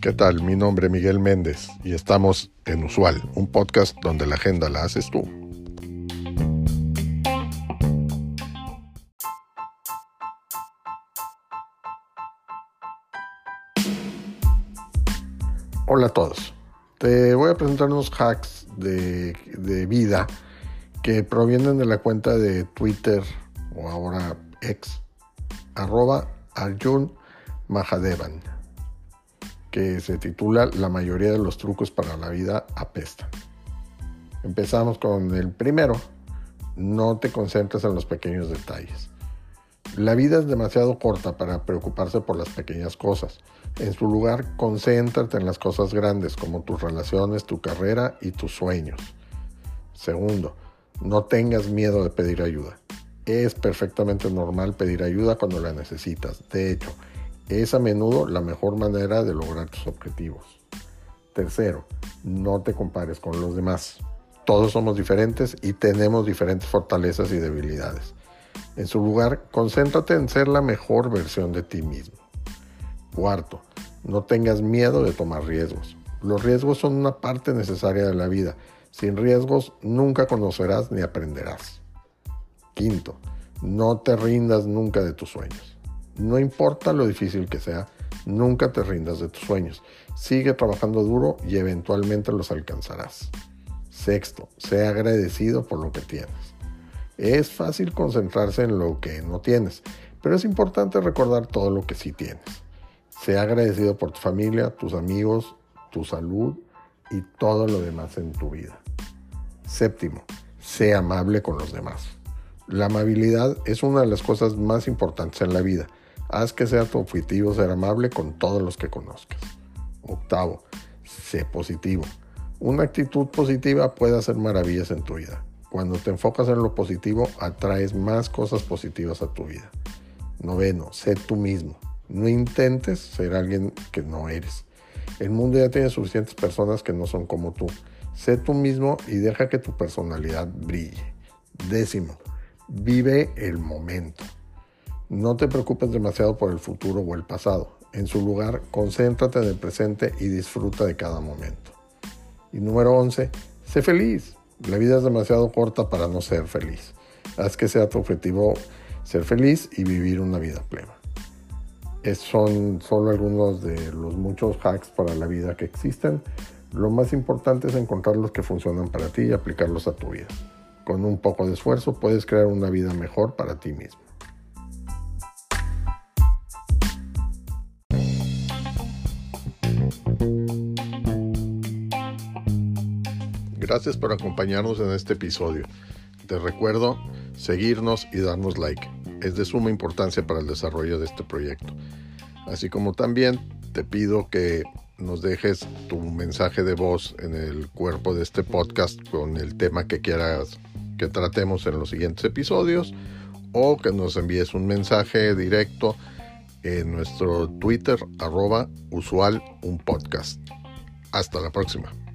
¿Qué tal? Mi nombre es Miguel Méndez y estamos en Usual, un podcast donde la agenda la haces tú. Hola a todos. Te voy a presentar unos hacks de, vida que provienen de la cuenta de Twitter o ahora ex, arroba Arjun Mahadevan, que se titula La mayoría de los trucos para la vida apestan. Empezamos con el primero, no te concentres en los pequeños detalles. La vida es demasiado corta para preocuparse por las pequeñas cosas. En su lugar, concéntrate en las cosas grandes como tus relaciones, tu carrera y tus sueños. Segundo, no tengas miedo de pedir ayuda. Es perfectamente normal pedir ayuda cuando la necesitas. De hecho, es a menudo la mejor manera de lograr tus objetivos. Tercero, no te compares con los demás. Todos somos diferentes y tenemos diferentes fortalezas y debilidades. En su lugar, concéntrate en ser la mejor versión de ti mismo. Cuarto, no tengas miedo de tomar riesgos. Los riesgos son una parte necesaria de la vida. Sin riesgos nunca conocerás ni aprenderás. Quinto, no te rindas nunca de tus sueños. No importa lo difícil que sea, nunca te rindas de tus sueños. Sigue trabajando duro y eventualmente los alcanzarás. Sexto, sea agradecido por lo que tienes. Es fácil concentrarse en lo que no tienes, pero es importante recordar todo lo que sí tienes. Sea agradecido por tu familia, tus amigos, tu salud y todo lo demás en tu vida. Séptimo, sea amable con los demás. La amabilidad es una de las cosas más importantes en la vida. Haz que sea tu objetivo ser amable con todos los que conozcas. Octavo, sé positivo. Una actitud positiva puede hacer maravillas en tu vida. Cuando te enfocas en lo positivo, atraes más cosas positivas a tu vida. Noveno, sé tú mismo. No intentes ser alguien que no eres. El mundo ya tiene suficientes personas que no son como tú. Sé tú mismo y deja que tu personalidad brille. Décimo, vive el momento. No te preocupes demasiado por el futuro o el pasado. En su lugar, concéntrate en el presente y disfruta de cada momento. Y número 11, sé feliz. La vida es demasiado corta para no ser feliz. Haz que sea tu objetivo ser feliz y vivir una vida plena. Estos son solo algunos de los muchos hacks para la vida que existen. Lo más importante es encontrar los que funcionan para ti y aplicarlos a tu vida. Con un poco de esfuerzo puedes crear una vida mejor para ti mismo. Gracias por acompañarnos en este episodio. Te recuerdo seguirnos y darnos like. Es de suma importancia para el desarrollo de este proyecto. Así como también te pido que nos dejes tu mensaje de voz en el cuerpo de este podcast con el tema que quieras que tratemos en los siguientes episodios o que nos envíes un mensaje directo en nuestro Twitter arroba usual un podcast. Hasta la próxima.